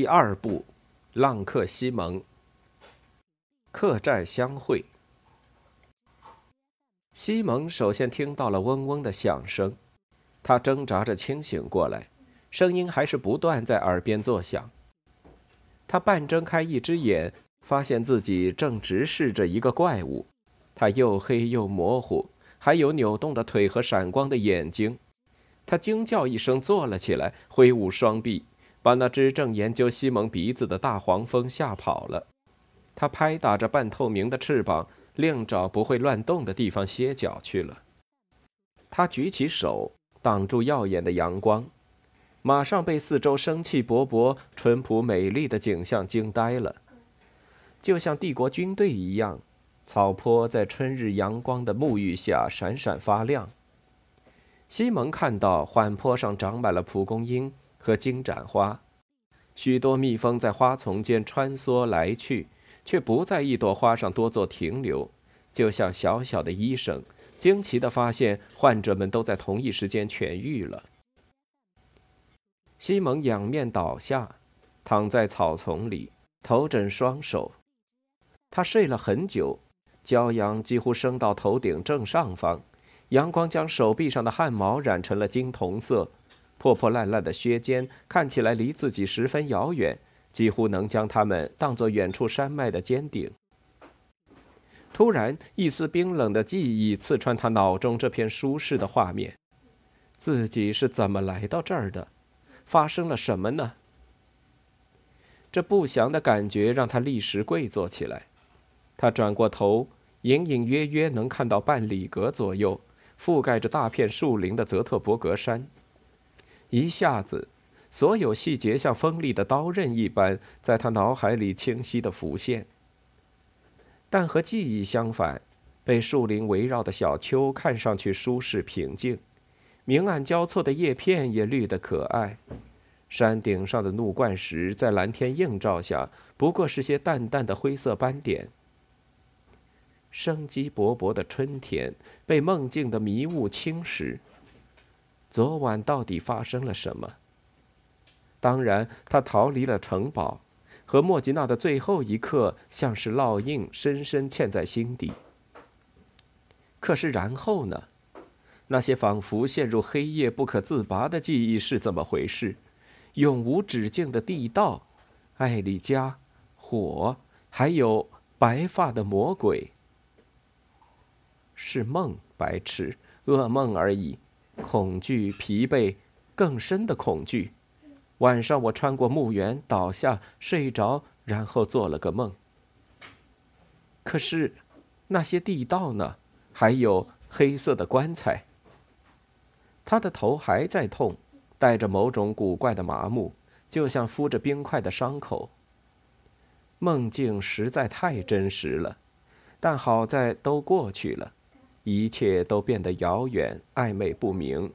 第二部，浪客西蒙。客栈相会。西蒙首先听到了嗡嗡的响声，他挣扎着清醒过来，声音还是不断在耳边作响。他半睁开一只眼，发现自己正直视着一个怪物，它又黑又模糊，还有扭动的腿和闪光的眼睛。他惊叫一声，坐了起来，挥舞双臂，把那只正研究西蒙鼻子的大黄蜂吓跑了。他拍打着半透明的翅膀，另找不会乱动的地方歇脚去了。他举起手挡住耀眼的阳光，马上被四周生气勃勃、淳朴美丽的景象惊呆了，就像帝国军队一样，草坡在春日阳光的沐浴下闪闪发亮。西蒙看到缓坡上长满了蒲公英和金盏花，许多蜜蜂在花丛间穿梭来去，却不在一朵花上多做停留，就像小小的医生，惊奇地发现患者们都在同一时间痊愈了。西蒙仰面倒下，躺在草丛里，头枕双手，他睡了很久，骄阳几乎升到头顶正上方。阳光将手臂上的汗毛染成了金铜色，破破烂烂的靴尖看起来离自己十分遥远，几乎能将它们当作远处山脉的尖顶。突然，一丝冰冷的记忆刺穿他脑中这片舒适的画面：自己是怎么来到这儿的？发生了什么呢？这不祥的感觉让他立时跪坐起来。他转过头，隐隐约约能看到半里格左右。覆盖着大片树林的泽特伯格山，一下子，所有细节像锋利的刀刃一般在他脑海里清晰地浮现。但和记忆相反，被树林围绕的小丘看上去舒适平静，明暗交错的叶片也绿得可爱。山顶上的怒冠石在蓝天映照下，不过是些淡淡的灰色斑点。生机勃勃的春天被梦境的迷雾侵蚀。昨晚到底发生了什么？当然，他逃离了城堡，和莫吉娜的最后一刻像是烙印，深深嵌在心底。可是然后呢？那些仿佛陷入黑夜不可自拔的记忆是怎么回事？永无止境的地道，艾丽加，火，还有白发的魔鬼。是梦，白痴，噩梦而已。恐惧、疲惫，更深的恐惧。晚上我穿过墓园，倒下，睡着，然后做了个梦。可是，那些地道呢？还有黑色的棺材。他的头还在痛，带着某种古怪的麻木，就像敷着冰块的伤口。梦境实在太真实了，但好在都过去了。一切都变得遥远、暧昧不明。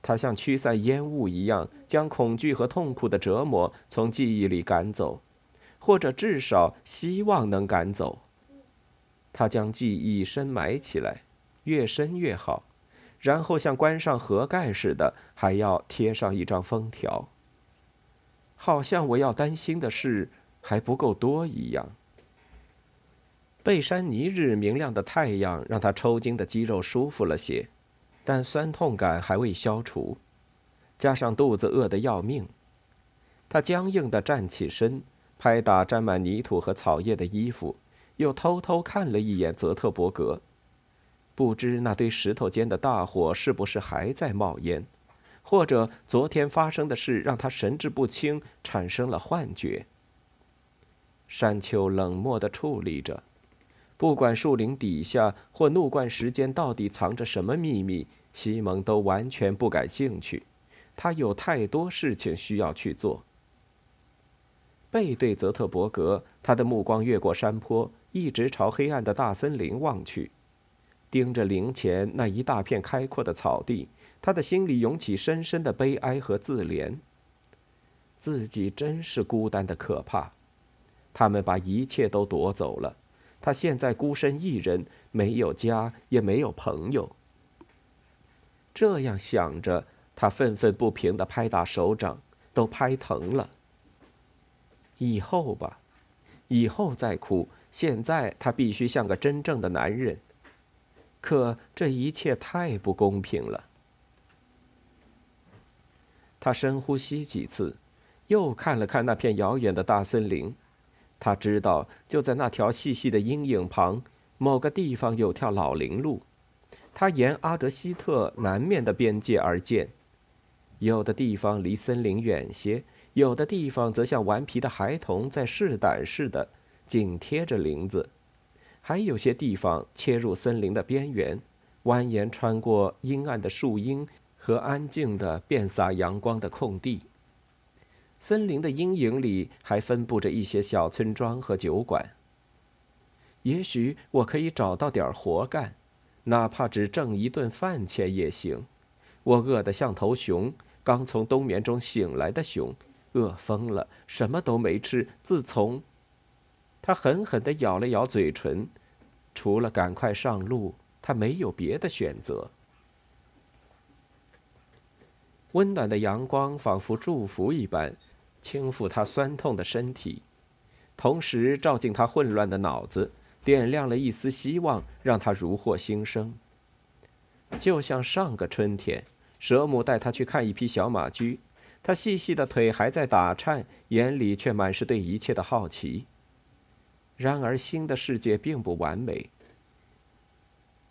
他像驱散烟雾一样，将恐惧和痛苦的折磨从记忆里赶走，或者至少希望能赶走。他将记忆深埋起来，越深越好，然后像关上盒盖似的，还要贴上一张封条。好像我要担心的事还不够多一样。贝山尼日明亮的太阳让他抽筋的肌肉舒服了些，但酸痛感还未消除，加上肚子饿得要命，他僵硬地站起身，拍打沾满泥土和草叶的衣服，又偷偷看了一眼泽特伯格。不知那堆石头间的大火是不是还在冒烟，或者昨天发生的事让他神志不清，产生了幻觉。山丘冷漠地矗立着，不管树林底下或怒冠石间到底藏着什么秘密，西蒙都完全不感兴趣。他有太多事情需要去做。背对泽特伯格，他的目光越过山坡，一直朝黑暗的大森林望去，盯着林前那一大片开阔的草地，他的心里涌起深深的悲哀和自怜。自己真是孤单的可怕，他们把一切都夺走了，他现在孤身一人，没有家，也没有朋友。这样想着，他愤愤不平地拍打手掌，都拍疼了。以后吧，以后再哭。现在他必须像个真正的男人。可这一切太不公平了。他深呼吸几次，又看了看那片遥远的大森林。他知道，就在那条细细的阴影旁，某个地方有条老林路，它沿阿德希特南面的边界而建。有的地方离森林远些。有的地方则像顽皮的孩童在试胆似的，紧贴着林子；还有些地方切入森林的边缘，蜿蜒穿过阴暗的树荫和安静的遍洒阳光的空地。森林的阴影里还分布着一些小村庄和酒馆。也许我可以找到点活干，哪怕只挣一顿饭钱也行。我饿得像头熊，刚从冬眠中醒来的熊。饿疯了，什么都没吃。自从他狠狠地咬了咬嘴唇，除了赶快上路，他没有别的选择。温暖的阳光仿佛祝福一般，轻抚他酸痛的身体，同时照进他混乱的脑子，点亮了一丝希望，让他如获新生。就像上个春天，蛇母带他去看一匹小马驹。他细细的腿还在打颤，眼里却满是对一切的好奇。然而，新的世界并不完美。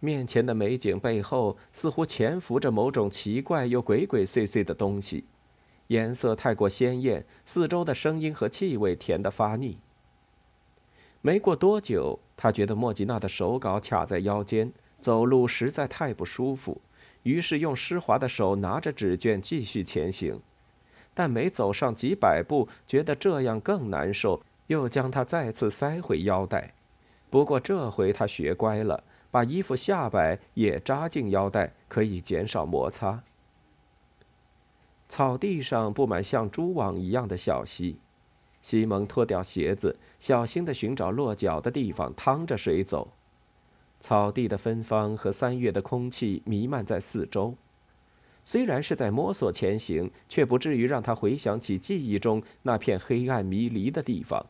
面前的美景背后，似乎潜伏着某种奇怪又鬼鬼祟祟的东西，颜色太过鲜艳，四周的声音和气味甜得发腻。没过多久，他觉得莫吉娜的手稿卡在腰间，走路实在太不舒服，于是用湿滑的手拿着纸卷继续前行。但没走上几百步，觉得这样更难受，又将它再次塞回腰带。不过这回他学乖了，把衣服下摆也扎进腰带，可以减少摩擦。草地上布满像蛛网一样的小溪，西蒙脱掉鞋子，小心地寻找落脚的地方，趟着水走。草地的芬芳和三月的空气弥漫在四周。虽然是在摸索前行，却不至于让他回想起记忆中那片黑暗迷离的地方。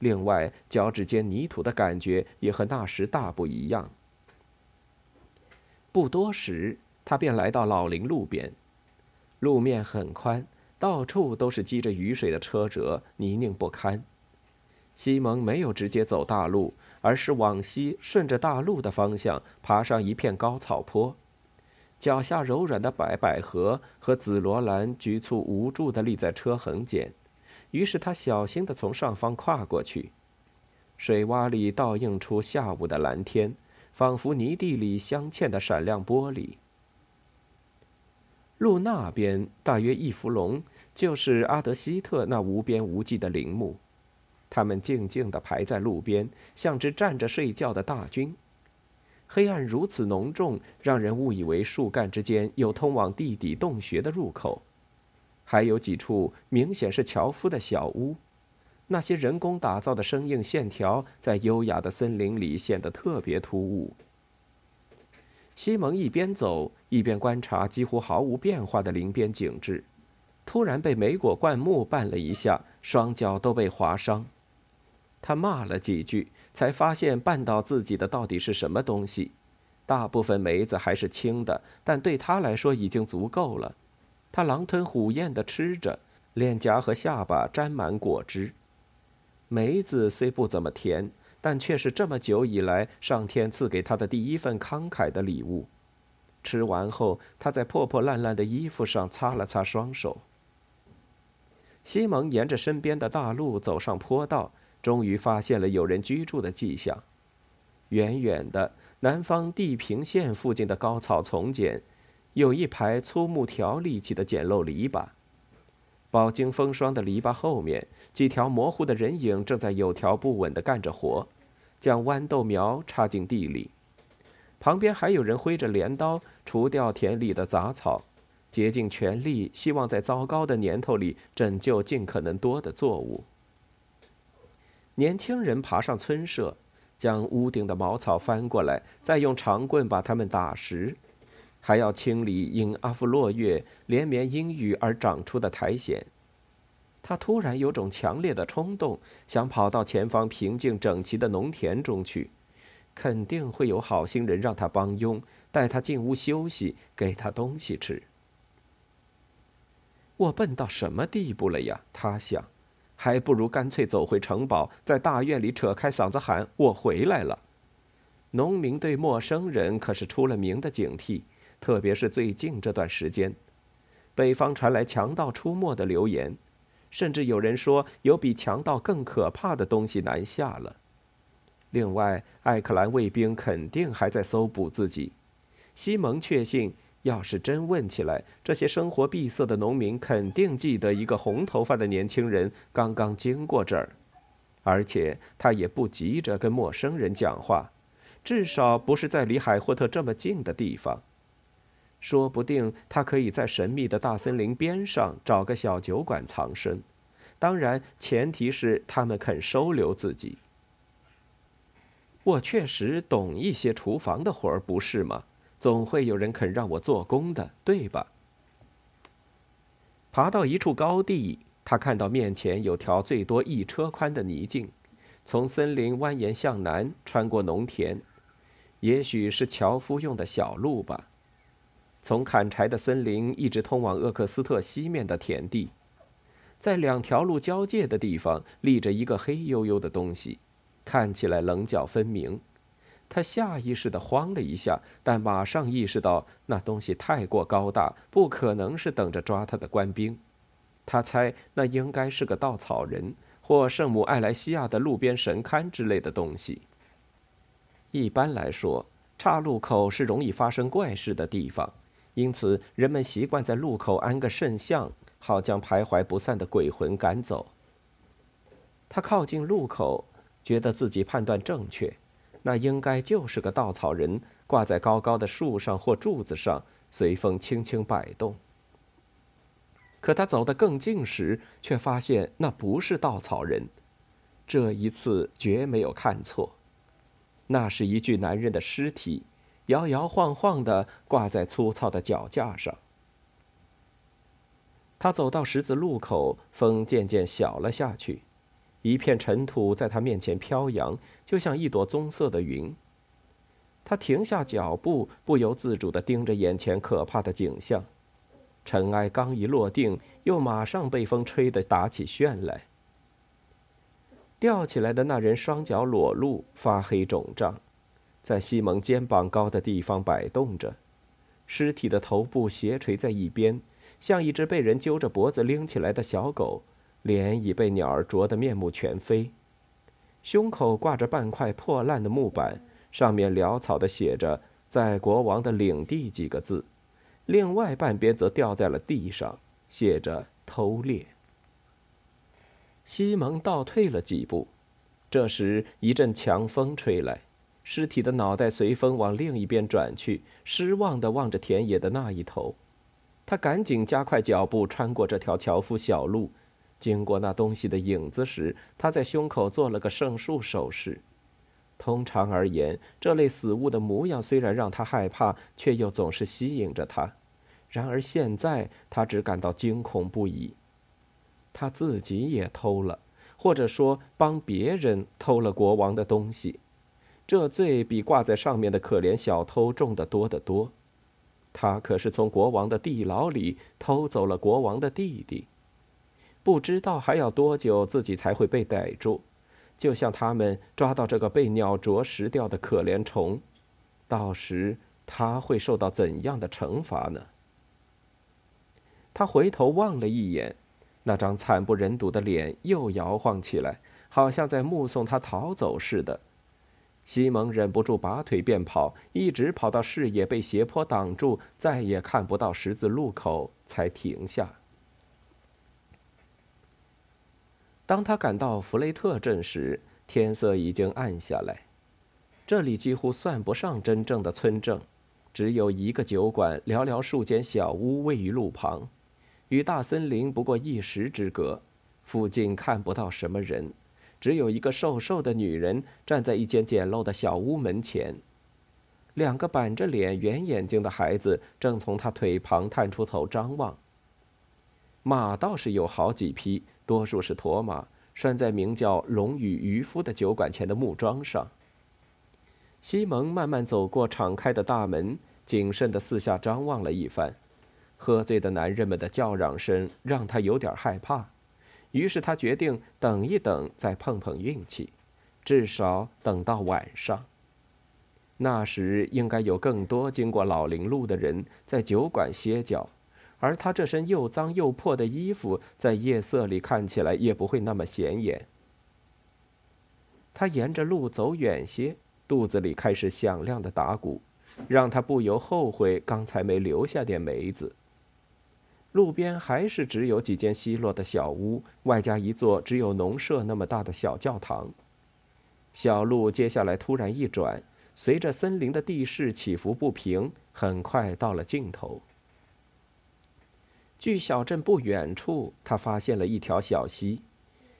另外，脚趾间泥土的感觉也和那时大不一样。不多时，他便来到老林路边，路面很宽，到处都是积着雨水的车辙，泥泞不堪。西蒙没有直接走大路，而是往西顺着大路的方向爬上一片高草坡。脚下柔软的白百合和紫罗兰局促无助地立在车横间，于是他小心地从上方跨过去。水洼里倒映出下午的蓝天，仿佛泥地里镶嵌的闪亮玻璃。路那边大约一弗龙，就是阿德希特那无边无际的陵墓，他们静静地排在路边，像只站着睡觉的大军。黑暗如此浓重，让人误以为树干之间有通往地底洞穴的入口，还有几处明显是樵夫的小屋，那些人工打造的生硬线条在优雅的森林里显得特别突兀。西蒙一边走一边观察几乎毫无变化的林边景致，突然被梅果灌木绊了一下，双脚都被划伤。他骂了几句。才发现绊倒自己的到底是什么东西？大部分梅子还是青的，但对他来说已经足够了。他狼吞虎咽地吃着，脸颊和下巴沾满果汁。梅子虽不怎么甜，但却是这么久以来上天赐给他的第一份慷慨的礼物。吃完后，他在破破烂烂的衣服上擦了擦双手。西蒙沿着身边的大路走上坡道，终于发现了有人居住的迹象。远远的，南方地平线附近的高草丛间，有一排粗木条立起的简陋篱笆。饱经风霜的篱笆后面，几条模糊的人影正在有条不紊地干着活，将豌豆苗插进地里。旁边还有人挥着镰刀除掉田里的杂草，竭尽全力，希望在糟糕的年头里拯救尽可能多的作物。年轻人爬上村舍，将屋顶的茅草翻过来，再用长棍把它们打实，还要清理因阿夫洛月连绵阴雨而长出的苔藓。他突然有种强烈的冲动，想跑到前方平静整齐的农田中去。肯定会有好心人让他帮佣，带他进屋休息，给他东西吃。我笨到什么地步了呀？他想，还不如干脆走回城堡，在大院里扯开嗓子喊：“我回来了！”农民对陌生人可是出了名的警惕，特别是最近这段时间，北方传来强盗出没的流言，甚至有人说有比强盗更可怕的东西南下了。另外，艾克兰卫兵肯定还在搜捕自己。西蒙确信，要是真问起来，这些生活闭塞的农民肯定记得一个红头发的年轻人刚刚经过这儿，而且他也不急着跟陌生人讲话，至少不是在离海霍特这么近的地方。说不定他可以在神秘的大森林边上找个小酒馆藏身，当然前提是他们肯收留自己。我确实懂一些厨房的活儿，不是吗？总会有人肯让我做工的，对吧？爬到一处高地，他看到面前有条最多一车宽的泥径，从森林蜿蜒向南，穿过农田，也许是樵夫用的小路吧。从砍柴的森林一直通往厄克斯特西面的田地，在两条路交界的地方立着一个黑黝黝的东西。看起来棱角分明，他下意识地慌了一下，但马上意识到那东西太过高大，不可能是等着抓他的官兵。他猜那应该是个稻草人或圣母艾莱西亚的路边神龛之类的东西。一般来说，岔路口是容易发生怪事的地方，因此人们习惯在路口安个圣像，好将徘徊不散的鬼魂赶走。他靠近路口。觉得自己判断正确，那应该就是个稻草人，挂在高高的树上或柱子上，随风轻轻摆动。可他走得更近时，却发现那不是稻草人，这一次绝没有看错，那是一具男人的尸体，摇摇晃晃地挂在粗糙的脚架上。他走到十字路口，风渐渐小了下去。一片尘土在他面前飘扬，就像一朵棕色的云。他停下脚步，不由自主地盯着眼前可怕的景象。尘埃刚一落定，又马上被风吹得打起旋来。吊起来的那人双脚裸露，发黑肿胀，在西蒙肩膀高的地方摆动着。尸体的头部斜垂在一边，像一只被人揪着脖子拎起来的小狗。脸已被鸟儿啄得面目全非，胸口挂着半块破烂的木板，上面潦草地写着“在国王的领地”几个字，另外半边则掉在了地上，写着“偷猎”。西蒙倒退了几步，这时一阵强风吹来，尸体的脑袋随风往另一边转去，失望地望着田野的那一头。他赶紧加快脚步，穿过这条樵夫小路。经过那东西的影子时，他在胸口做了个圣树手势。通常而言，这类死物的模样虽然让他害怕，却又总是吸引着他。然而现在，他只感到惊恐不已。他自己也偷了，或者说帮别人偷了国王的东西，这罪比挂在上面的可怜小偷重得多得多。他可是从国王的地牢里偷走了国王的弟弟。不知道还要多久自己才会被逮住，就像他们抓到这个被鸟啄食掉的可怜虫，到时他会受到怎样的惩罚呢？他回头望了一眼，那张惨不忍睹的脸又摇晃起来，好像在目送他逃走似的。西蒙忍不住拔腿便跑，一直跑到视野被斜坡挡住，再也看不到十字路口，才停下。当他赶到弗雷特镇时，天色已经暗下来。这里几乎算不上真正的村镇，只有一个酒馆，寥寥数间小屋位于路旁，与大森林不过一时之隔。附近看不到什么人。只有一个瘦瘦的女人站在一间简陋的小屋门前，两个板着脸、圆眼睛的孩子正从她腿旁探出头张望。马倒是有好几匹，多数是驼马，拴在名叫“龙与渔夫”的酒馆前的木桩上。西蒙慢慢走过敞开的大门，谨慎地四下张望了一番，喝醉的男人们的叫嚷声让他有点害怕。于是他决定等一等，再碰碰运气，至少等到晚上。那时应该有更多经过老林路的人在酒馆歇脚，而他这身又脏又破的衣服在夜色里看起来也不会那么显眼。他沿着路走远些，肚子里开始响亮的打鼓，让他不由后悔刚才没留下点梅子。路边还是只有几间稀落的小屋，外加一座只有农舍那么大的小教堂。小路接下来突然一转，随着森林的地势起伏不平，很快到了尽头。距小镇不远处，他发现了一条小溪，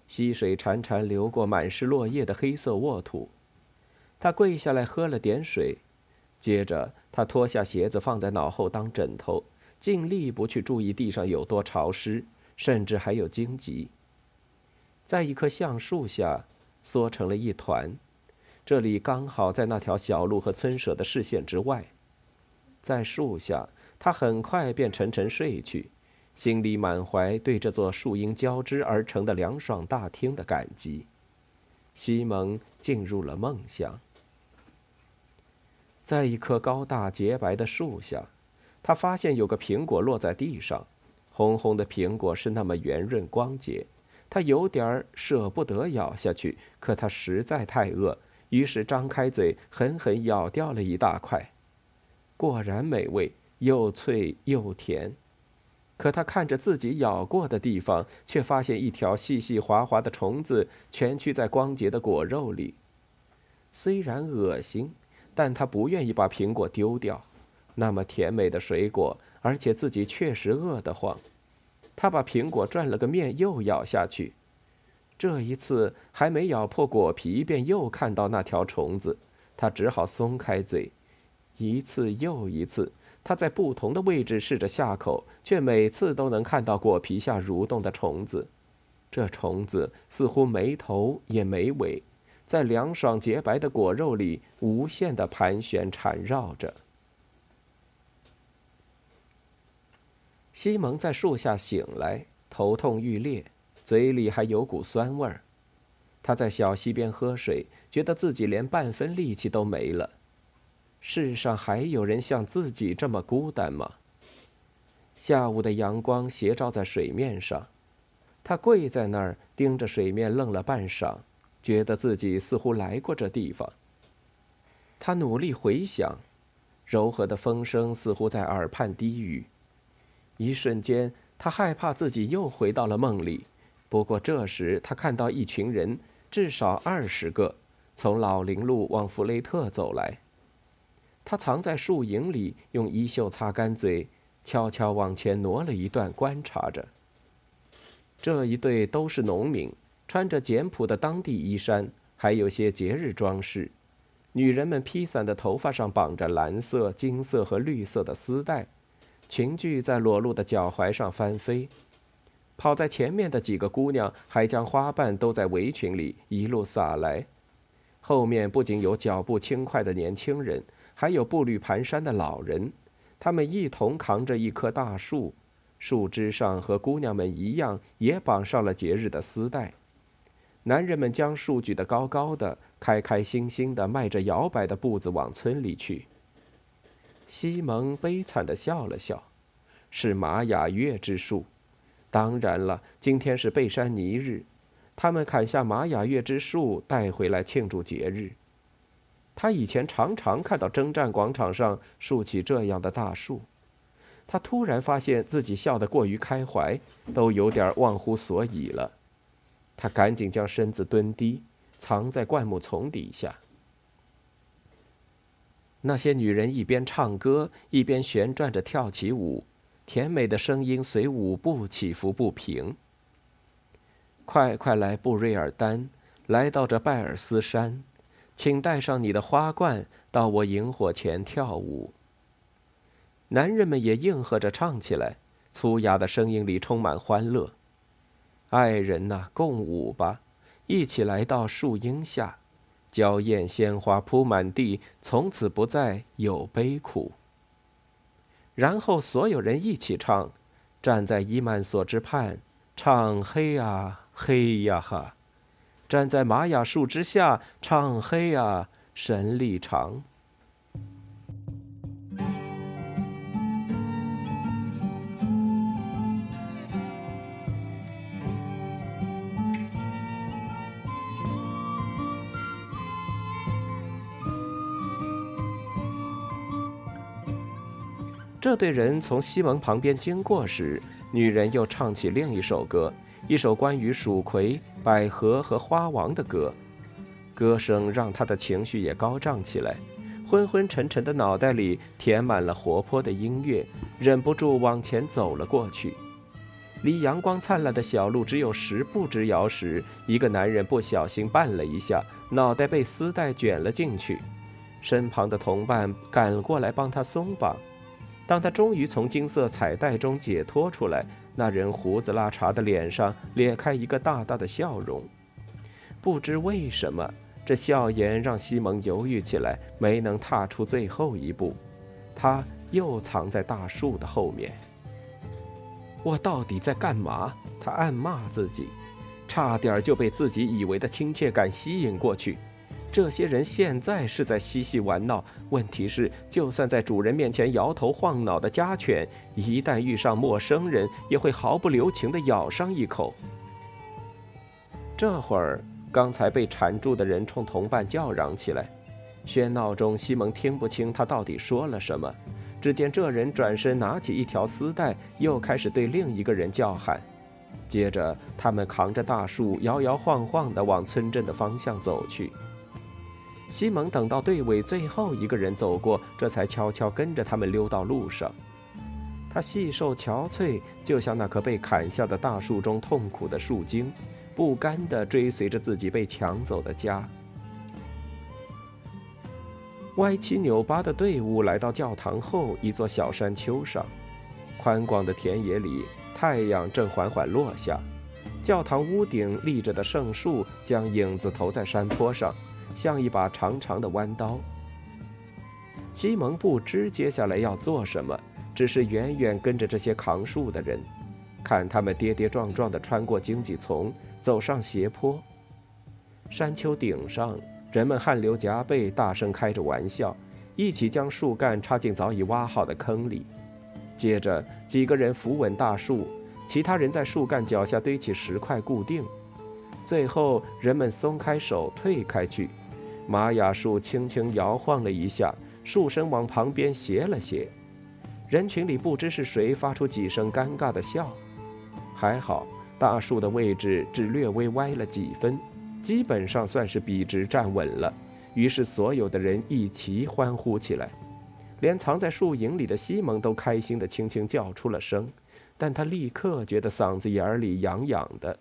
溪水潺潺流过满是落叶的黑色沃土。他跪下来喝了点水，接着他脱下鞋子放在脑后当枕头。尽力不去注意地上有多潮湿，甚至还有荆棘。在一棵橡树下，缩成了一团。这里刚好在那条小路和村舍的视线之外。在树下，他很快便沉沉睡去，心里满怀对这座树荫交织而成的凉爽大厅的感激。西蒙进入了梦乡。在一棵高大洁白的树下。他发现有个苹果落在地上，红红的苹果是那么圆润光洁，他有点舍不得咬下去，可他实在太饿，于是张开嘴狠狠咬掉了一大块。果然美味，又脆又甜。可他看着自己咬过的地方，却发现一条细细滑滑的虫子蜷曲在光洁的果肉里。虽然恶心，但他不愿意把苹果丢掉。那么甜美的水果，而且自己确实饿得慌。他把苹果转了个面，又咬下去。这一次还没咬破果皮，便又看到那条虫子。他只好松开嘴。一次又一次，他在不同的位置试着下口，却每次都能看到果皮下蠕动的虫子。这虫子似乎没头也没尾，在凉爽洁白的果肉里无限的盘旋缠绕着。西蒙在树下醒来，头痛欲裂，嘴里还有股酸味儿。他在小溪边喝水，觉得自己连半分力气都没了。世上还有人像自己这么孤单吗？下午的阳光斜照在水面上，他跪在那儿盯着水面愣了半晌，觉得自己似乎来过这地方。他努力回想，柔和的风声似乎在耳畔低语。一瞬间，他害怕自己又回到了梦里。不过这时，他看到一群人，至少二十个，从老林路往弗雷特走来。他藏在树影里，用衣袖擦干嘴，悄悄往前挪了一段，观察着。这一队都是农民，穿着简朴的当地衣衫，还有些节日装饰。女人们披散的头发上绑着蓝色、金色和绿色的丝带。裙裾在裸露的脚踝上翻飞，跑在前面的几个姑娘还将花瓣兜在围裙里一路撒来。后面不仅有脚步轻快的年轻人，还有步履蹒跚的老人，他们一同扛着一棵大树，树枝上和姑娘们一样也绑上了节日的丝带。男人们将树举得高高的，开开心心的迈着摇摆的步子往村里去。西蒙悲惨的笑了笑，是玛雅月之树。当然了，今天是贝山尼日，他们砍下玛雅月之树带回来庆祝节日。他以前常常看到征战广场上竖起这样的大树，他突然发现自己笑得过于开怀，都有点忘乎所以了。他赶紧将身子蹲低，藏在灌木丛底下。那些女人一边唱歌，一边旋转着跳起舞。甜美的声音随舞步起伏不平。快快来布瑞尔丹，来到这拜尔斯山，请带上你的花冠，到我萤火前跳舞。男人们也应和着唱起来，粗哑的声音里充满欢乐。爱人呐，共舞吧，一起来到树荫下，娇艳鲜花铺满地，从此不再有悲苦。然后所有人一起唱，站在伊曼索之畔，唱嘿呀嘿呀哈；站在玛雅树之下，唱嘿呀神力长。这队人从西蒙旁边经过时，女人又唱起另一首歌，一首关于蜀葵、百合和花王的歌。歌声让他的情绪也高涨起来，昏昏沉沉的脑袋里填满了活泼的音乐，忍不住往前走了过去。离阳光灿烂的小路只有十步之遥时，一个男人不小心绊了一下，脑袋被丝带卷了进去，身旁的同伴赶过来帮他松绑。当他终于从金色彩带中解脱出来，那人胡子拉碴的脸上咧开一个大大的笑容。不知为什么，这笑颜让西蒙犹豫起来，没能踏出最后一步。他又藏在大树的后面。我到底在干嘛？他暗骂自己，差点就被自己以为的亲切感吸引过去。这些人现在是在嬉戏玩闹，问题是，就算在主人面前摇头晃脑的家犬，一旦遇上陌生人，也会毫不留情地咬上一口。这会儿，刚才被缠住的人冲同伴叫嚷起来，喧闹中，西蒙听不清他到底说了什么。只见这人转身拿起一条丝带，又开始对另一个人叫喊。接着，他们扛着大树，摇摇晃晃地往村镇的方向走去。西蒙等到队尾最后一个人走过，这才悄悄跟着他们溜到路上。他细瘦憔悴，就像那棵被砍下的大树中痛苦的树精，不甘地追随着自己被抢走的家。歪七扭八的队伍来到教堂后一座小山丘上，宽广的田野里，太阳正缓缓落下，教堂屋顶立着的圣树将影子投在山坡上。像一把长长的弯刀。西蒙不知接下来要做什么，只是远远跟着这些扛树的人，看他们跌跌撞撞地穿过荆棘丛，走上斜坡。山丘顶上，人们汗流浃背，大声开着玩笑，一起将树干插进早已挖好的坑里。接着，几个人扶稳大树，其他人在树干脚下堆起石块固定。最后，人们松开手，退开去。玛雅树轻轻摇晃了一下，树身往旁边斜了斜。人群里不知是谁发出几声尴尬的笑。还好，大树的位置只略微歪了几分，基本上算是笔直站稳了。于是，所有的人一齐欢呼起来，连藏在树影里的西蒙都开心地轻轻叫出了声。但他立刻觉得嗓子眼里痒痒的，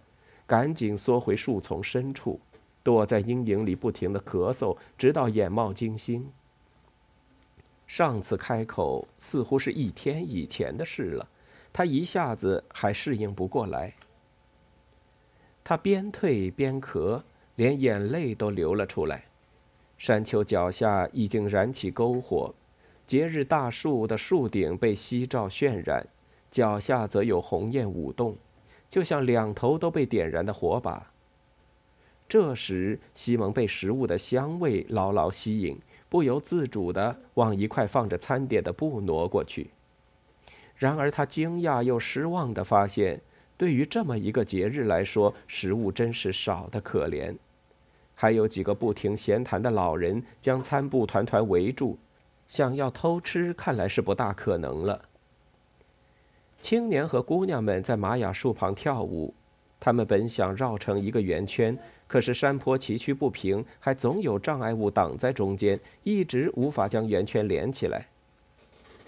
赶紧缩回树丛深处。躲在阴影里，不停的咳嗽，直到眼冒金星。上次开口似乎是一天以前的事了，他一下子还适应不过来。他边退边咳，连眼泪都流了出来。山丘脚下已经燃起篝火，节日大树的树顶被夕照渲染，脚下则有红焰舞动，就像两头都被点燃的火把。这时，西蒙被食物的香味牢牢吸引，不由自主地往一块放着餐点的布挪过去。然而，他惊讶又失望地发现，对于这么一个节日来说，食物真是少得可怜。还有几个不停闲谈的老人将餐布团团围住，想要偷吃，看来是不大可能了。青年和姑娘们在玛雅树旁跳舞，他们本想绕成一个圆圈。可是山坡崎岖不平，还总有障碍物挡在中间，一直无法将圆圈连起来。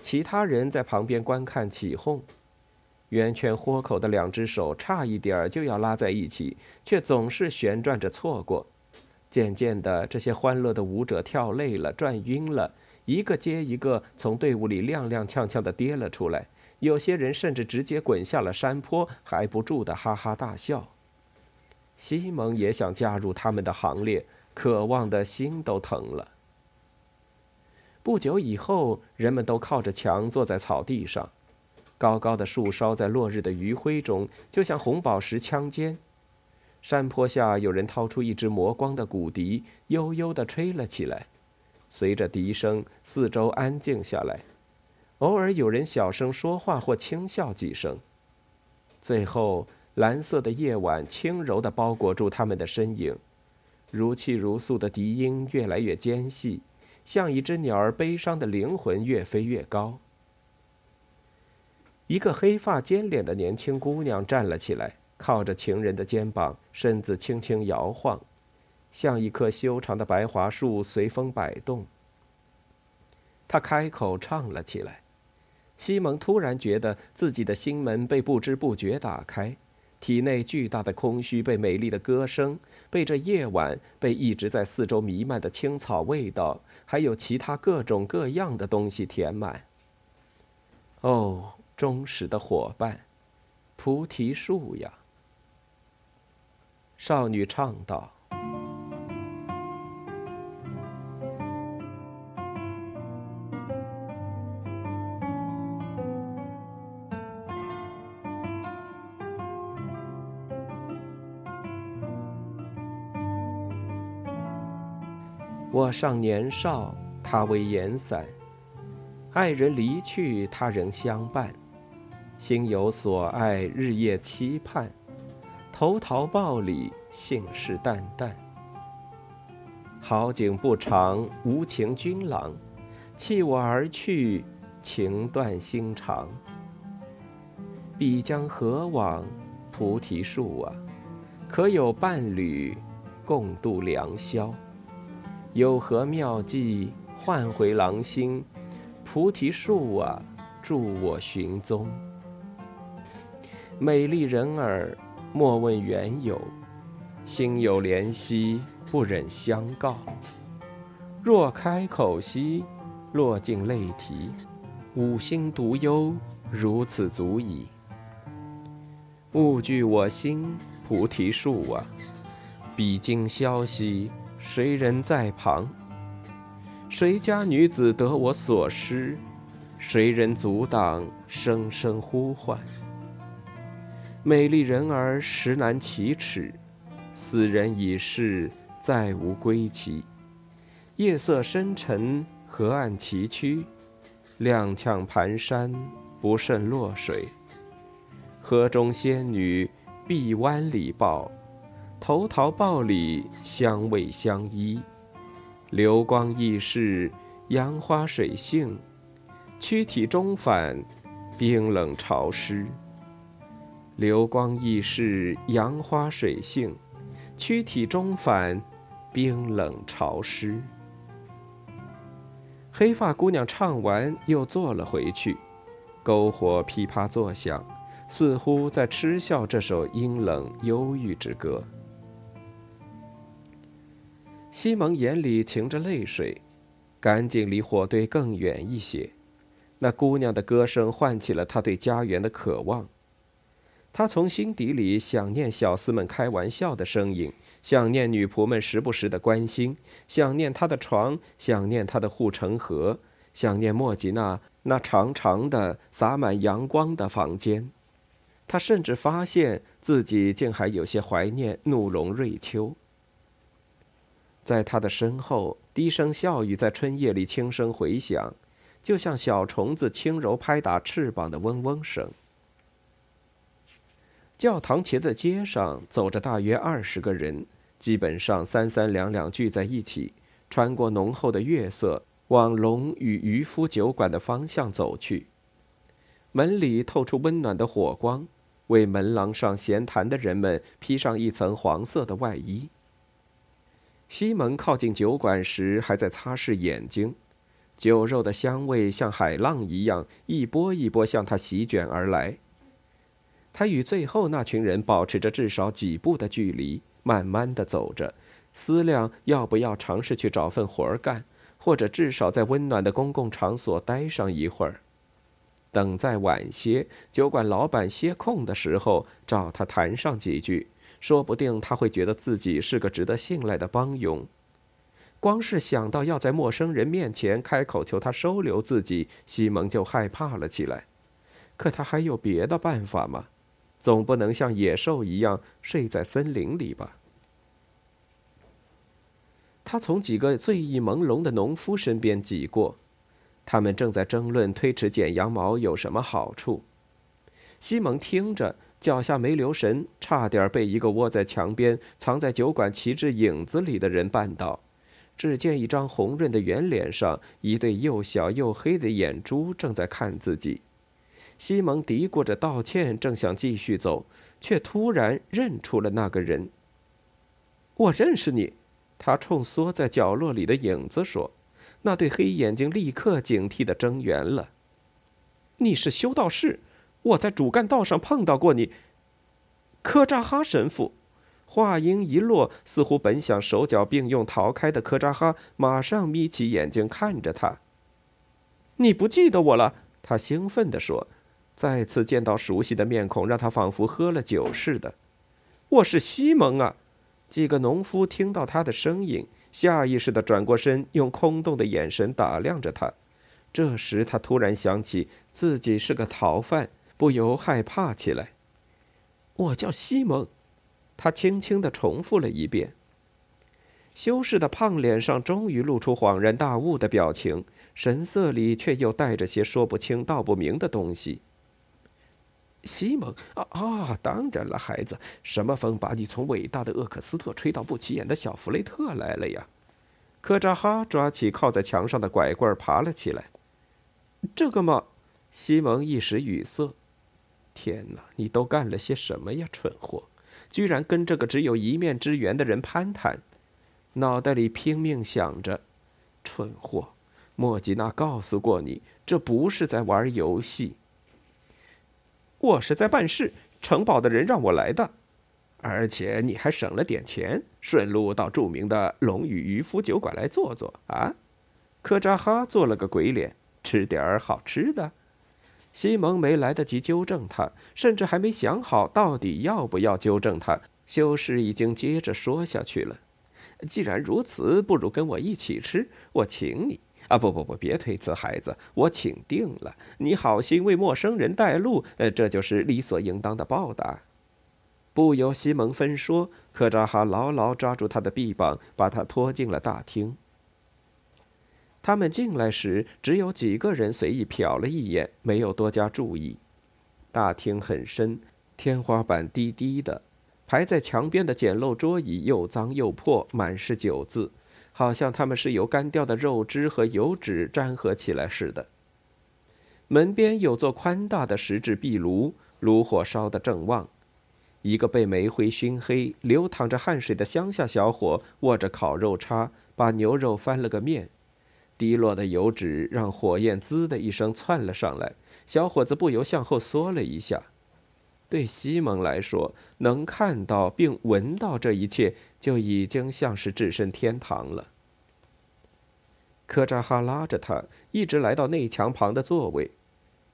其他人在旁边观看起哄，圆圈豁口的两只手差一点就要拉在一起，却总是旋转着错过。渐渐的，这些欢乐的舞者跳累了，转晕了，一个接一个从队伍里踉踉跄跄地跌了出来。有些人甚至直接滚下了山坡，还不住地哈哈大笑。西蒙也想加入他们的行列，渴望的心都疼了。不久以后，人们都靠着墙坐在草地上，高高的树梢在落日的余晖中，就像红宝石枪尖。山坡下，有人掏出一支磨光的骨笛，悠悠地吹了起来。随着笛声，四周安静下来，偶尔有人小声说话或轻笑几声。最后。蓝色的夜晚轻柔地包裹住他们的身影，如泣如诉的笛音越来越尖细，像一只鸟儿悲伤的灵魂越飞越高。一个黑发尖脸的年轻姑娘站了起来，靠着情人的肩膀，身子轻轻摇晃，像一棵修长的白桦树随风摆动。她开口唱了起来，西蒙突然觉得自己的心门被不知不觉打开。体内巨大的空虚被美丽的歌声，被这夜晚，被一直在四周弥漫的青草味道，还有其他各种各样的东西填满。哦，忠实的伙伴，菩提树呀！少女唱道。我尚年少，他为颜散；爱人离去，他仍相伴。心有所爱，日夜期盼。投桃报李，信誓旦旦。好景不长，无情君郎，弃我而去，情断心肠。必将何往？菩提树啊，可有伴侣，共度良宵？有何妙计换回郎心？菩提树啊，助我寻踪。美丽人儿，莫问缘由，心有怜惜，不忍相告。若开口兮，落尽泪啼。吾心独忧，如此足矣。勿惧我心，菩提树啊，彼经消息。谁人在旁？谁家女子得我所失？谁人阻挡声声呼唤？美丽人儿实难启齿，斯人已逝，再无归期。夜色深沉，河岸崎岖，踉跄蹒跚，不慎落水。河中仙女臂弯里抱。投桃报李，相偎相依；流光易逝，杨花水性；躯体终返，冰冷潮湿。流光易逝，杨花水性；躯体终返，冰冷潮湿。黑发姑娘唱完，又坐了回去，篝火噼啪作响，似乎在嗤笑这首阴冷忧郁之歌。西蒙眼里噙着泪水，赶紧离火堆更远一些。那姑娘的歌声唤起了他对家园的渴望。他从心底里想念小厮们开玩笑的声音，想念女仆们时不时的关心，想念他的床，想念他的护城河，想念莫吉娜那长长的洒满阳光的房间。他甚至发现自己竟还有些怀念怒龙瑞秋。在他的身后，低声笑语在春夜里轻声回响，就像小虫子轻柔拍打翅膀的嗡嗡声。教堂前的街上走着大约二十个人，基本上三三两两聚在一起，穿过浓厚的月色，往龙与渔夫酒馆的方向走去。门里透出温暖的火光，为门廊上闲谈的人们披上一层黄色的外衣。西蒙靠近酒馆时，还在擦拭眼睛，酒肉的香味像海浪一样一波一波向他席卷而来。他与最后那群人保持着至少几步的距离，慢慢的走着，思量要不要尝试去找份活儿干，或者至少在温暖的公共场所待上一会儿，等再晚些，酒馆老板歇空的时候找他谈上几句，说不定他会觉得自己是个值得信赖的帮佣。光是想到要在陌生人面前开口求他收留自己，西蒙就害怕了起来。可他还有别的办法吗？总不能像野兽一样睡在森林里吧？他从几个醉意朦胧的农夫身边挤过，他们正在争论推迟剪羊毛有什么好处。西蒙听着，脚下没留神，差点被一个窝在墙边、藏在酒馆旗帜影子里的人绊倒。只见一张红润的圆脸上，一对又小又黑的眼珠正在看自己。西蒙嘀咕着道歉，正想继续走，却突然认出了那个人。我认识你，他冲缩在角落里的影子说。那对黑眼睛立刻警惕的睁圆了。你是修道士，我在主干道上碰到过你。科扎哈神父，话音一落，似乎本想手脚并用逃开的科扎哈，马上眯起眼睛看着他。你不记得我了？他兴奋地说。再次见到熟悉的面孔，让他仿佛喝了酒似的。我是西蒙啊！几个农夫听到他的声音，下意识地转过身，用空洞的眼神打量着他。这时，他突然想起自己是个逃犯，不由害怕起来。我叫西蒙，他轻轻地重复了一遍。修士的胖脸上终于露出恍然大悟的表情，神色里却又带着些说不清道不明的东西。西蒙啊啊！当然了，孩子，什么风把你从伟大的厄克斯特吹到不起眼的小弗雷特来了呀？科扎哈抓起靠在墙上的拐棍爬了起来。这个嘛，西蒙一时语塞。天哪，你都干了些什么呀，蠢货！居然跟这个只有一面之缘的人攀谈，脑袋里拼命想着：蠢货！莫吉娜告诉过你，这不是在玩游戏。我是在办事，城堡的人让我来的，而且你还省了点钱，顺路到著名的龙与渔夫酒馆来坐坐啊！科扎哈做了个鬼脸，吃点儿好吃的。西蒙没来得及纠正他，甚至还没想好到底要不要纠正他，修士已经接着说下去了。既然如此，不如跟我一起吃，我请你。啊不不不，别推辞，孩子，我请定了。你好心为陌生人带路，呃，这就是理所应当的报答。不由西蒙分说，科扎哈牢牢抓住他的臂膀，把他拖进了大厅。他们进来时，只有几个人随意瞟了一眼，没有多加注意。大厅很深，天花板低低的，排在墙边的简陋桌椅又脏又破，满是酒渍。好像他们是由干掉的肉汁和油脂粘合起来似的。门边有座宽大的石质壁炉，炉火烧得正旺。一个被煤灰熏黑、流淌着汗水的乡下小伙握着烤肉叉，把牛肉翻了个面。滴落的油脂让火焰“滋”的一声窜了上来，小伙子不由向后缩了一下。对西蒙来说，能看到并闻到这一切，就已经像是置身天堂了。科扎哈拉着他，一直来到内墙旁的座位，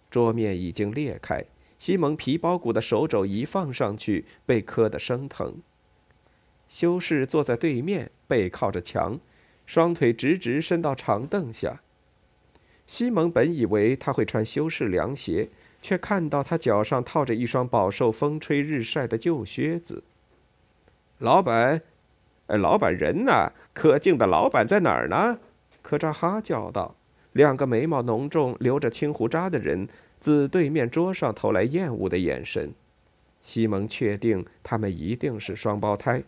桌面已经裂开，西蒙皮包骨的手肘一放上去，被磕得生疼。修士坐在对面，背靠着墙，双腿直直伸到长凳下。西蒙本以为他会穿修饰凉鞋。却看到他脚上套着一双饱受风吹日晒的旧靴子。老板，哎老板人呢？可敬的老板在哪儿呢？科扎哈叫道。两个眉毛浓重、留着青胡渣的人自对面桌上投来厌恶的眼神。西蒙确定他们一定是双胞胎，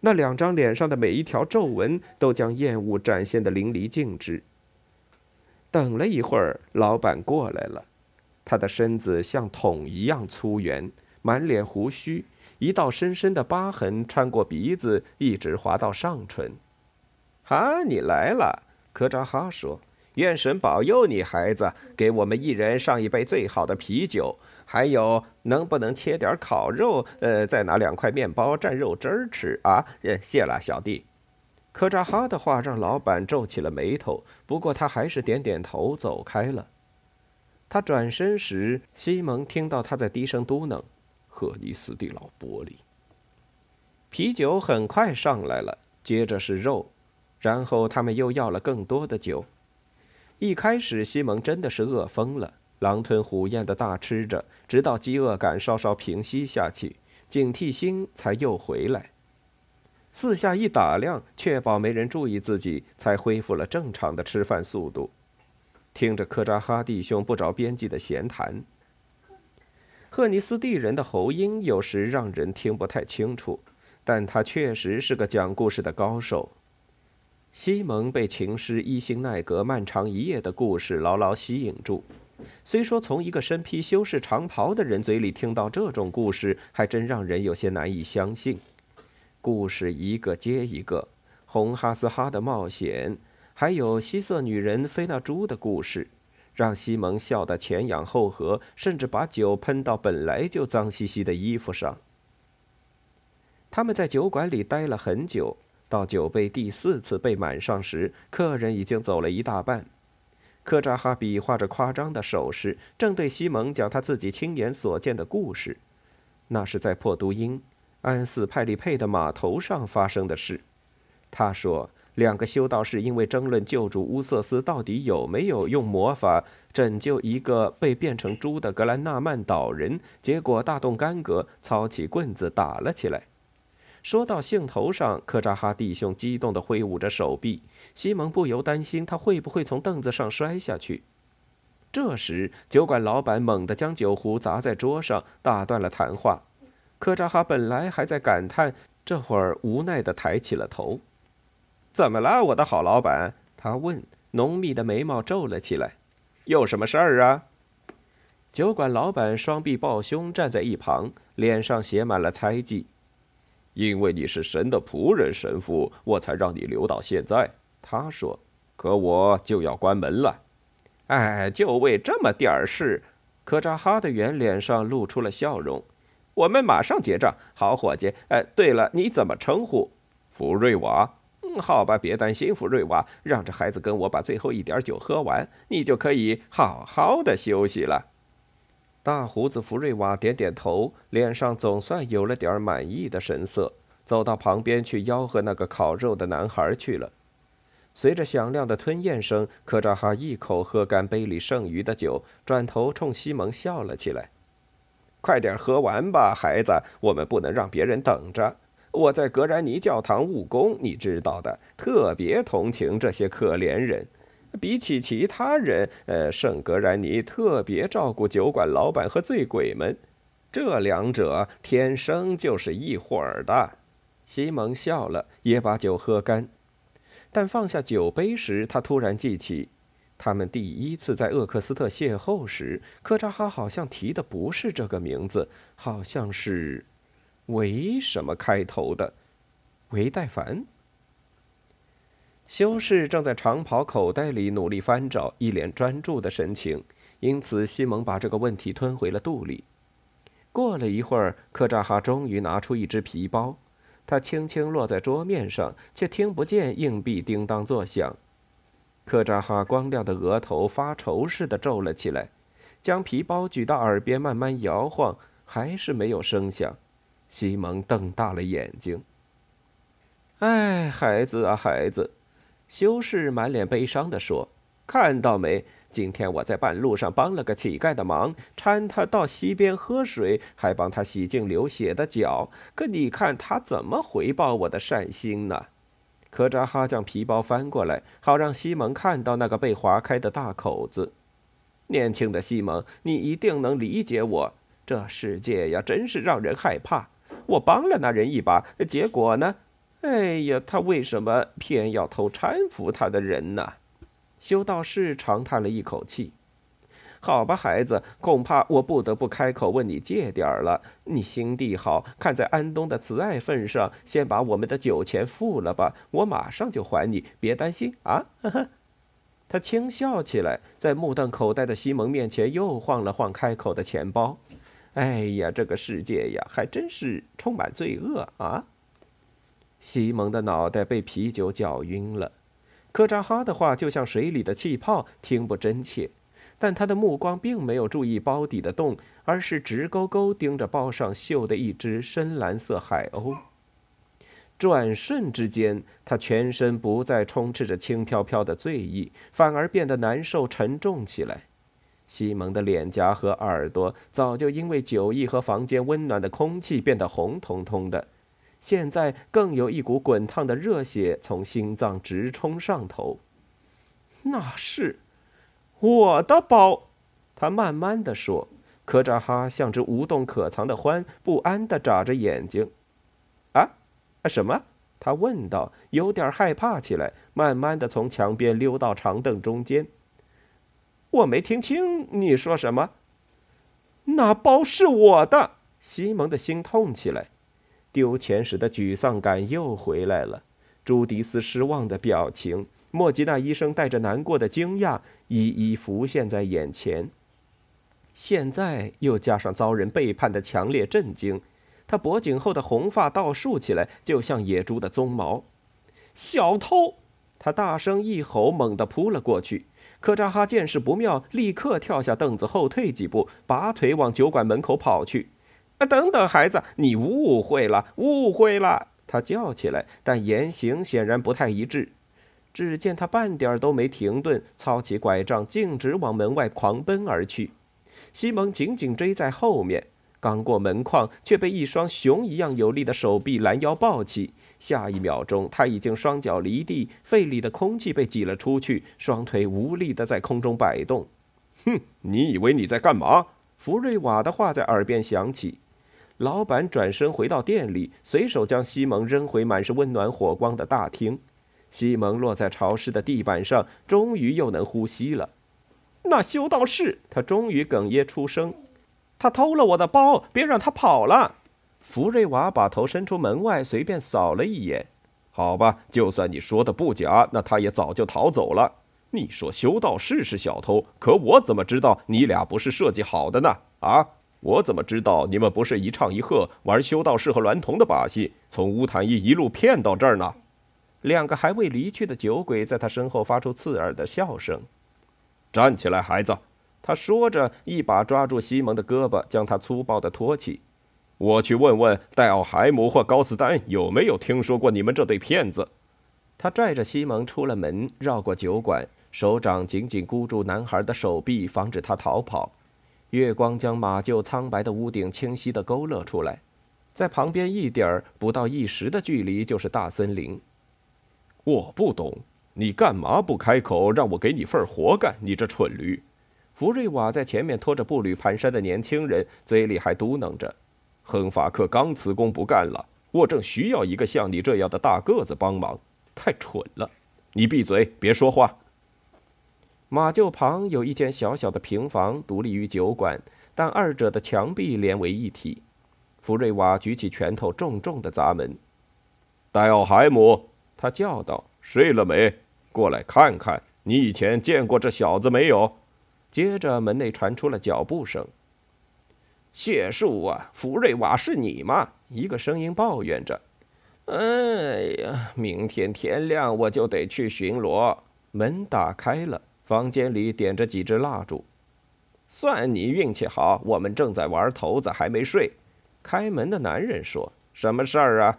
那两张脸上的每一条皱纹都将厌恶展现得淋漓尽致。等了一会儿，老板过来了，他的身子像桶一样粗圆，满脸胡须，一道深深的疤痕穿过鼻子，一直滑到上唇。“哈，你来了。”科扎哈说。愿神保佑你，孩子！给我们一人上一杯最好的啤酒，还有，能不能切点烤肉？呃，再拿两块面包蘸肉汁儿吃啊？呃，谢了，小弟。科扎哈的话让老板皱起了眉头，不过他还是点点头，走开了。他转身时，西蒙听到他在低声嘟囔：“赫尼斯蒂老玻璃。”啤酒很快上来了，接着是肉，然后他们又要了更多的酒。一开始，西蒙真的是饿疯了，狼吞虎咽的大吃着，直到饥饿感稍稍平息下去，警惕心才又回来。四下一打量，确保没人注意自己，才恢复了正常的吃饭速度。听着科扎哈弟兄不着边际的闲谈，赫尼斯蒂人的喉音有时让人听不太清楚，但他确实是个讲故事的高手。西蒙被情诗伊辛奈格漫长一夜的故事牢牢吸引住。虽说从一个身披修士长袍的人嘴里听到这种故事，还真让人有些难以相信。故事一个接一个，红哈斯哈的冒险，还有西色女人菲娜珠的故事，让西蒙笑得前仰后合，甚至把酒喷到本来就脏兮兮的衣服上。他们在酒馆里待了很久。到酒杯第四次被满上时，客人已经走了一大半。科扎哈比划着夸张的手势，正对西蒙讲他自己亲眼所见的故事。那是在破都因安斯派利佩的码头上发生的事。他说，两个修道士因为争论救主乌瑟斯到底有没有用魔法拯救一个被变成猪的格兰纳曼岛人，结果大动干戈，操起棍子打了起来。说到兴头上，科扎哈弟兄激动地挥舞着手臂，西蒙不由担心他会不会从凳子上摔下去。这时，酒馆老板猛地将酒壶砸在桌上，打断了谈话。科扎哈本来还在感叹，这会儿无奈地抬起了头。“怎么了，我的好老板？”他问，浓密的眉毛皱了起来。“有什么事儿啊？”酒馆老板双臂抱胸站在一旁，脸上写满了猜忌。因为你是神的仆人，神父，我才让你留到现在。他说：“可我就要关门了。”哎，就为这么点儿事，科扎哈的圆脸上露出了笑容。我们马上结账，好伙计。哎，对了，你怎么称呼？福瑞瓦。嗯，好吧，别担心，福瑞瓦，让这孩子跟我把最后一点酒喝完，你就可以好好的休息了。大胡子福瑞瓦点点头，脸上总算有了点满意的神色，走到旁边去吆喝那个烤肉的男孩去了。随着响亮的吞咽声，科扎哈一口喝干杯里剩余的酒，转头冲西蒙笑了起来：“快点喝完吧，孩子，我们不能让别人等着。我在格兰尼教堂务工，你知道的，特别同情这些可怜人。”比起其他人，呃，圣格兰尼特别照顾酒馆老板和醉鬼们，这两者天生就是一伙儿的。西蒙笑了，也把酒喝干，但放下酒杯时，他突然记起，他们第一次在厄克斯特邂逅时，科扎哈好像提的不是这个名字，好像是“维”什么开头的，维代凡。修士正在长袍口袋里努力翻找，一脸专注的神情。因此，西蒙把这个问题吞回了肚里。过了一会儿，科扎哈终于拿出一只皮包，他轻轻落在桌面上，却听不见硬币叮当作响。科扎哈光亮的额头发愁似的皱了起来，将皮包举到耳边慢慢摇晃，还是没有声响。西蒙瞪大了眼睛：“哎，孩子啊，孩子！”修士满脸悲伤地说：“看到没？今天我在半路上帮了个乞丐的忙，搀他到溪边喝水，还帮他洗净流血的脚。可你看他怎么回报我的善心呢？”科扎哈将皮包翻过来，好让西蒙看到那个被划开的大口子。年轻的西蒙，你一定能理解我。这世界呀，真是让人害怕。我帮了那人一把，结果呢？哎呀，他为什么偏要偷搀扶他的人呢？修道士长叹了一口气。好吧，孩子，恐怕我不得不开口问你借点儿了。你心地好，看在安东的慈爱份上，先把我们的酒钱付了吧，我马上就还你，别担心啊！呵呵。他轻笑起来，在目瞪口呆的西蒙面前又晃了晃开口的钱包。哎呀，这个世界呀，还真是充满罪恶啊！西蒙的脑袋被啤酒搅晕了，科扎哈的话就像水里的气泡，听不真切。但他的目光并没有注意包底的洞，而是直勾勾盯着包上绣的一只深蓝色海鸥。转瞬之间，他全身不再充斥着轻飘飘的醉意，反而变得难受沉重起来。西蒙的脸颊和耳朵早就因为酒意和房间温暖的空气变得红彤彤的。现在更有一股滚烫的热血从心脏直冲上头。那是我的包，他慢慢的说。科扎哈像只无洞可藏的獾，不安的眨着眼睛。啊，什么？他问道，有点害怕起来，慢慢的从墙边溜到长凳中间。我没听清你说什么。那包是我的。西蒙的心痛起来。丢钱时的沮丧感又回来了，朱迪斯失望的表情，莫吉娜医生带着难过的惊讶，一一浮现在眼前。现在又加上遭人背叛的强烈震惊，他脖颈后的红发倒竖起来，就像野猪的鬃毛。小偷！他大声一吼，猛地扑了过去。科扎哈见势不妙，立刻跳下凳子，后退几步，拔腿往酒馆门口跑去。啊，等等，孩子，你误会了，误会了！他叫起来，但言行显然不太一致。只见他半点都没停顿，操起拐杖，径直往门外狂奔而去。西蒙紧紧追在后面，刚过门框，却被一双熊一样有力的手臂拦腰抱起。下一秒钟，他已经双脚离地，肺里的空气被挤了出去，双腿无力地在空中摆动。哼，你以为你在干嘛？福瑞瓦的话在耳边响起。老板转身回到店里，随手将西蒙扔回满是温暖火光的大厅。西蒙落在潮湿的地板上，终于又能呼吸了。那修道士，他终于哽咽出声：“他偷了我的包，别让他跑了。”福瑞娃把头伸出门外，随便扫了一眼。好吧，就算你说的不假，那他也早就逃走了。你说修道士是小偷，可我怎么知道你俩不是设计好的呢？啊？我怎么知道你们不是一唱一和玩修道士和娈童的把戏，从乌坦伊一路骗到这儿呢？两个还未离去的酒鬼在他身后发出刺耳的笑声。站起来，孩子！他说着，一把抓住西蒙的胳膊，将他粗暴地拖起。我去问问戴奥海姆或高斯丹有没有听说过你们这对骗子。他拽着西蒙出了门，绕过酒馆，手掌紧紧箍住男孩的手臂，防止他逃跑。月光将马厩苍白的屋顶清晰地勾勒出来，在旁边一点儿不到一时的距离就是大森林。我不懂，你干嘛不开口让我给你份活干？你这蠢驴！福瑞瓦在前面拖着步履蹒跚的年轻人，嘴里还嘟囔着：“亨法克刚辞工不干了，我正需要一个像你这样的大个子帮忙。太蠢了！你闭嘴，别说话。”马厩旁有一间小小的平房，独立于酒馆，但二者的墙壁连为一体。福瑞瓦举起拳头，重重的砸门。戴奥海姆，他叫道：“睡了没？过来看看，你以前见过这小子没有？”接着，门内传出了脚步声。“谢树啊，福瑞瓦是你吗？”一个声音抱怨着。“哎呀，明天天亮我就得去巡逻。”门打开了。房间里点着几支蜡烛，算你运气好，我们正在玩骰子，还没睡。开门的男人说：“什么事儿啊？”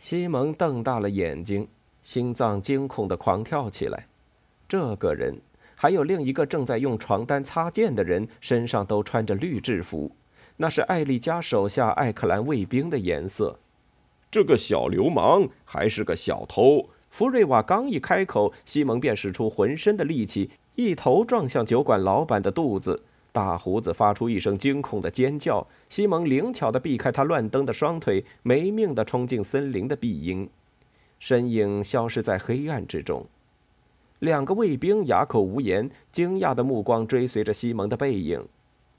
西蒙瞪大了眼睛，心脏惊恐的狂跳起来。这个人还有另一个正在用床单擦剑的人，身上都穿着绿制服，那是艾丽加手下艾克兰卫兵的颜色。这个小流氓还是个小偷。福瑞瓦刚一开口，西蒙便使出浑身的力气，一头撞向酒馆老板的肚子。大胡子发出一声惊恐的尖叫，西蒙灵巧地避开他乱蹬的双腿，没命地冲进森林的庇荫，身影消失在黑暗之中。两个卫兵哑口无言，惊讶的目光追随着西蒙的背影。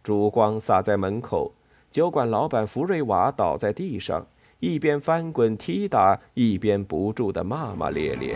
烛光洒在门口，酒馆老板福瑞瓦倒在地上。一边翻滚踢打，一边不住的骂骂咧咧。